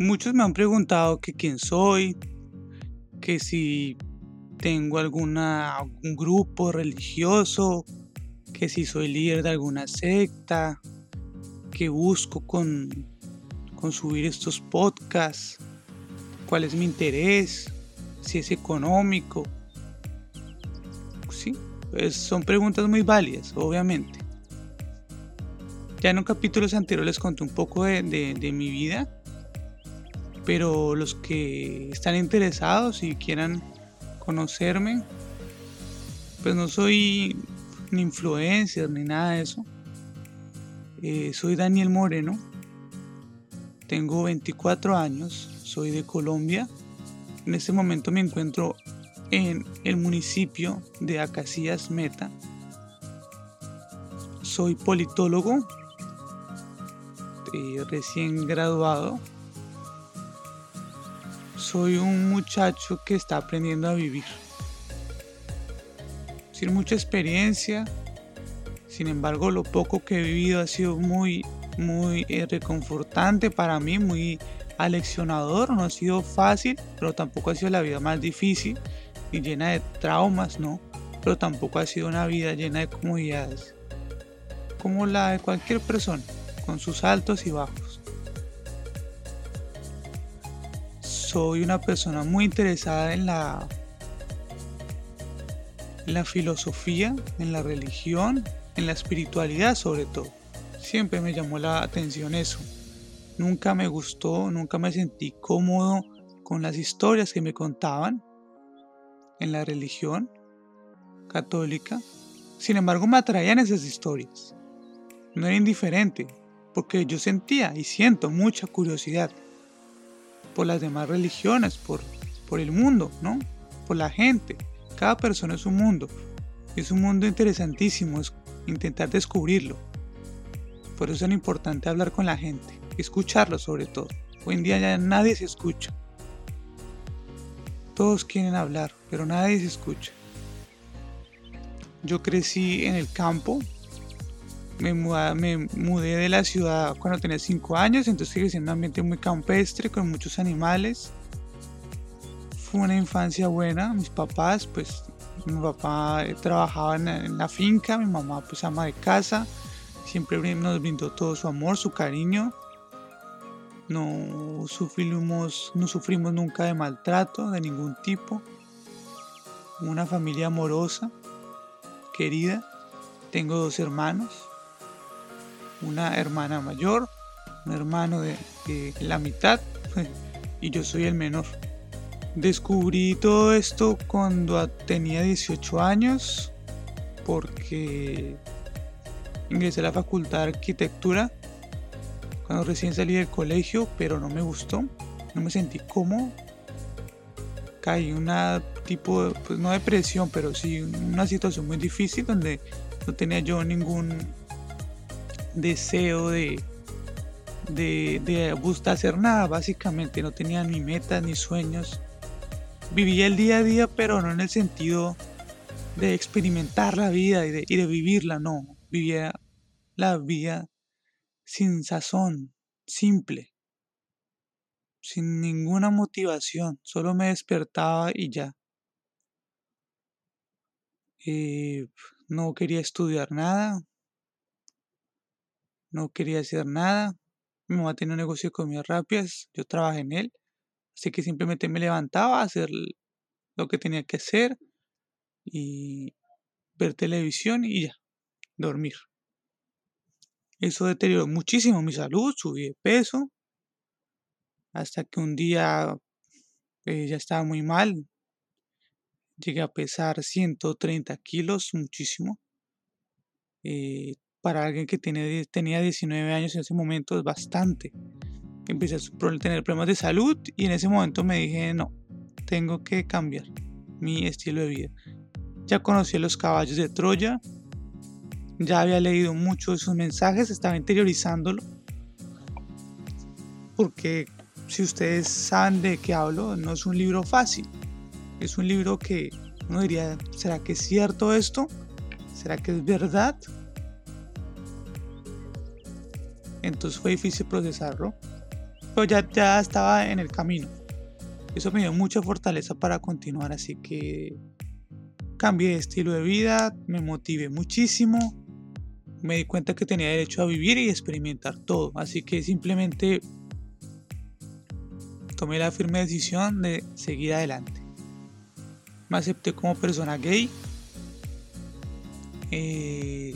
Muchos me han preguntado que quién soy, que si tengo alguna, algún grupo religioso, que si soy líder de alguna secta, que busco con, con subir estos podcasts, cuál es mi interés, si es económico. Sí, pues son preguntas muy válidas, obviamente. Ya en un capítulo anterior les conté un poco de, de mi vida, pero los que están interesados y quieran conocerme, pues no soy ni influencer ni nada de eso. Eh, soy Daniel Moreno, tengo 24 años, soy de Colombia. En este momento me encuentro en el municipio de Acacias Meta. Soy politólogo, eh, recién graduado. Soy un muchacho que está aprendiendo a vivir. Sin mucha experiencia, sin embargo, lo poco que he vivido ha sido muy, muy eh, reconfortante para mí, muy aleccionador. No ha sido fácil, pero tampoco ha sido la vida más difícil y llena de traumas, ¿no? Pero tampoco ha sido una vida llena de comodidades, como la de cualquier persona, con sus altos y bajos. Soy una persona muy interesada en la, filosofía, en la religión, en la espiritualidad sobre todo. Siempre me llamó la atención eso. Nunca me gustó, nunca me sentí cómodo con las historias que me contaban en la religión católica. Sin embargo, me atraían esas historias. No era indiferente, porque yo sentía y siento mucha curiosidad por las demás religiones, por, por el mundo, ¿no? Por la gente. Cada persona es un mundo. Es un mundo interesantísimo, es intentar descubrirlo. Por eso es tan importante hablar con la gente, escucharlo sobre todo. Hoy en día ya nadie se escucha. Todos quieren hablar, pero nadie se escucha. Yo crecí en el campo, me, mudé de la ciudad cuando tenía 5 años, entonces crecí en un ambiente muy campestre, con muchos animales. Fue una infancia buena, mis papás pues mi papá trabajaba en, la finca, mi mamá pues ama de casa, siempre nos brindó todo su amor, su cariño. No sufrimos, no sufrimos nunca de maltrato de ningún tipo. Una familia amorosa, querida. Tengo dos hermanos, una hermana mayor, un hermano de la mitad y yo soy el menor. Descubrí todo esto cuando tenía 18 años porque ingresé a la facultad de arquitectura cuando recién salí del colegio, pero no me gustó, no me sentí cómodo. Caí una tipo, pues no depresión, pero sí una situación muy difícil donde no tenía yo ningún deseo de, de, de buscar hacer nada, básicamente no tenía ni metas ni sueños vivía el día a día, pero no en el sentido de experimentar la vida y de, vivirla, no. Vivía la vida sin sazón, simple, sin ninguna motivación, solo me despertaba y ya. Eh, no quería estudiar nada, no quería hacer nada. Mi mamá tenía un negocio de comidas rápidas, yo trabajé en él. Así que simplemente me levantaba a hacer lo que tenía que hacer y ver televisión y ya, dormir. Eso deterioró muchísimo mi salud, subí de peso, hasta que un día eh, ya estaba muy mal. Llegué a pesar 130 kilos, muchísimo. Eh, para alguien que tiene, tenía 19 años en ese momento es bastante empecé a tener problemas de salud y en ese momento me dije, no, tengo que cambiar mi estilo de vida. Ya conocí los caballos de Troya, ya había leído mucho de sus mensajes, estaba interiorizándolo, porque si ustedes saben de qué hablo, no es un libro fácil, es un libro que uno diría, ¿será que es cierto esto? ¿Será que es verdad? Entonces fue difícil procesarlo pero ya, ya estaba en el camino. Eso me dio mucha fortaleza para continuar, así que cambié de estilo de vida, me motivé muchísimo, me di cuenta que tenía derecho a vivir y experimentar todo, así que simplemente tomé la firme decisión de seguir adelante. Me acepté como persona gay eh,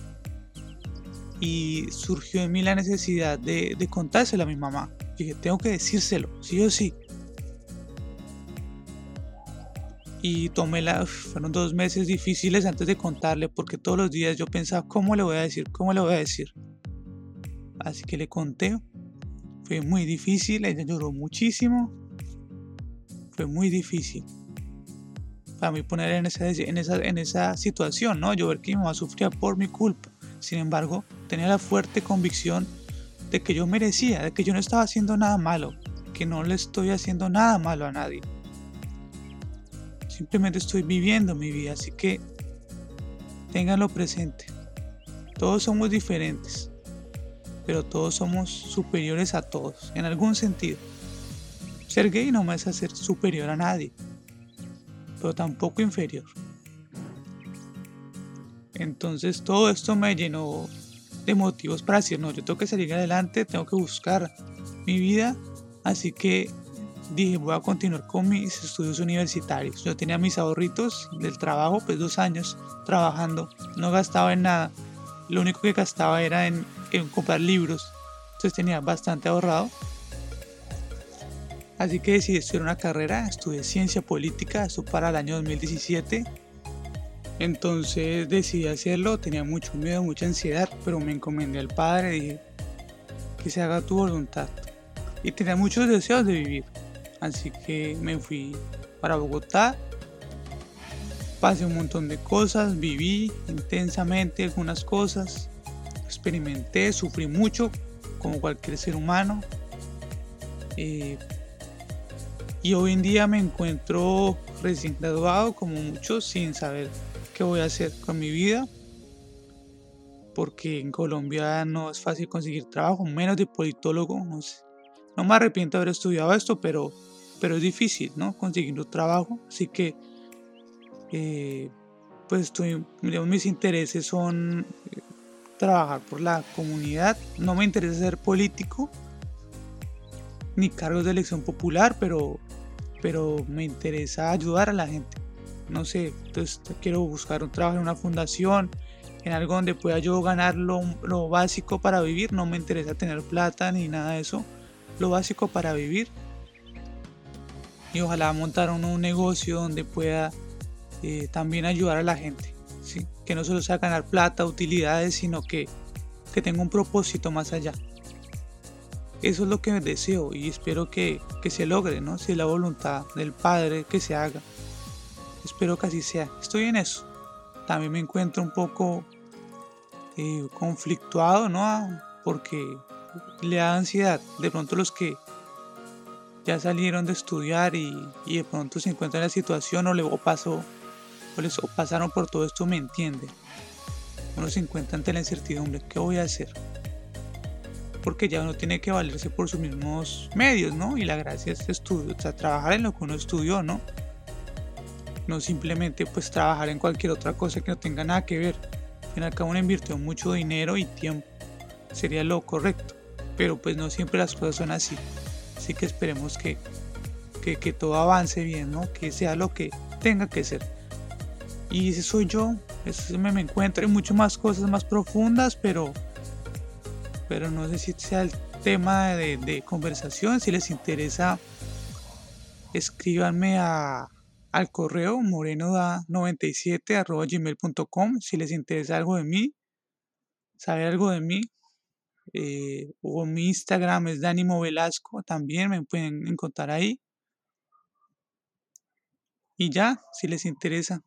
y surgió en mí la necesidad de, de contárselo a mi mamá. Dije, tengo que decírselo, sí o sí. y tomé la, fueron dos meses difíciles antes de contarle porque todos los días yo pensaba cómo le voy a decir, cómo le voy a decir. Así que le conté, fue muy difícil, ella lloró muchísimo, fue muy difícil para mí poner en esa, en esa, en esa situación, ¿no? Yo ver que mi mamá sufría por mi culpa. Sin embargo, tenía la fuerte convicción de que yo merecía, de que yo no estaba haciendo nada malo, que no le estoy haciendo nada malo a nadie. Simplemente estoy viviendo mi vida, así que ténganlo presente. Todos somos diferentes, pero todos somos superiores a todos, en algún sentido. Ser gay no me hace ser superior a nadie, pero tampoco inferior. Entonces todo esto me llenó de motivos para decir, no, yo tengo que salir adelante, tengo que buscar mi vida, así que dije voy a continuar con mis estudios universitarios. Yo tenía mis ahorritos del trabajo, pues dos años trabajando, no gastaba en nada. Lo único que gastaba era en, comprar libros. Entonces tenía bastante ahorrado. Así que decidí estudiar una carrera, estudié ciencia política, eso para el año 2017. Entonces decidí hacerlo, tenía mucho miedo, mucha ansiedad, pero me encomendé al Padre, dije que se haga tu voluntad. Y tenía muchos deseos de vivir. Así que me fui para Bogotá. Pasé un montón de cosas, viví intensamente algunas cosas, experimenté, sufrí mucho como cualquier ser humano. Eh, y hoy en día me encuentro recién graduado como muchos sin saber qué voy a hacer con mi vida. Porque en Colombia no es fácil conseguir trabajo, menos de politólogo. No, me arrepiento de haber estudiado esto, pero pero es difícil, ¿no? Conseguir un trabajo, así que, eh, pues estoy, mis intereses son eh, trabajar por la comunidad, no me interesa ser político, ni cargos de elección popular, pero, pero me interesa ayudar a la gente. No sé, entonces quiero buscar un trabajo en una fundación, en algo donde pueda yo ganar lo, lo básico para vivir. No me interesa tener plata ni nada de eso. Lo básico para vivir y ojalá montar un negocio donde pueda eh, también ayudar a la gente, ¿sí? que no solo sea ganar plata, utilidades, sino que, que tenga un propósito más allá. Eso es lo que deseo y espero que, que se logre, ¿no? si es la voluntad del Padre que se haga. Espero que así sea. Estoy en eso. También me encuentro un poco eh, conflictuado, ¿no? Porque le da ansiedad. De pronto los que ya salieron de estudiar y, de pronto se encuentran en la situación o le pasó o les pasaron por todo esto me entienden. Uno se encuentra ante la incertidumbre, ¿qué voy a hacer? Porque ya uno tiene que valerse por sus mismos medios, ¿no? Y la gracia es estudio, o sea, trabajar en lo que uno estudió, ¿no? No simplemente pues trabajar en cualquier otra cosa que no tenga nada que ver. Al fin y uno invirtió mucho dinero y tiempo. Sería lo correcto. Pero pues no siempre las cosas son así. Así que esperemos que, que, todo avance bien, ¿no? Que sea lo que tenga que ser. Y ese soy yo, ese me, me encuentro en muchas más cosas más profundas, pero, pero no sé si sea el tema de, de conversación. Si les interesa, escríbanme a, al correo morenoda97 gmail.com si les interesa algo de mí, saber algo de mí, eh, o mi Instagram es Danimo Velasco, también me pueden encontrar ahí. Y ya, si les interesa.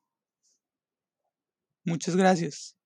Muchas gracias.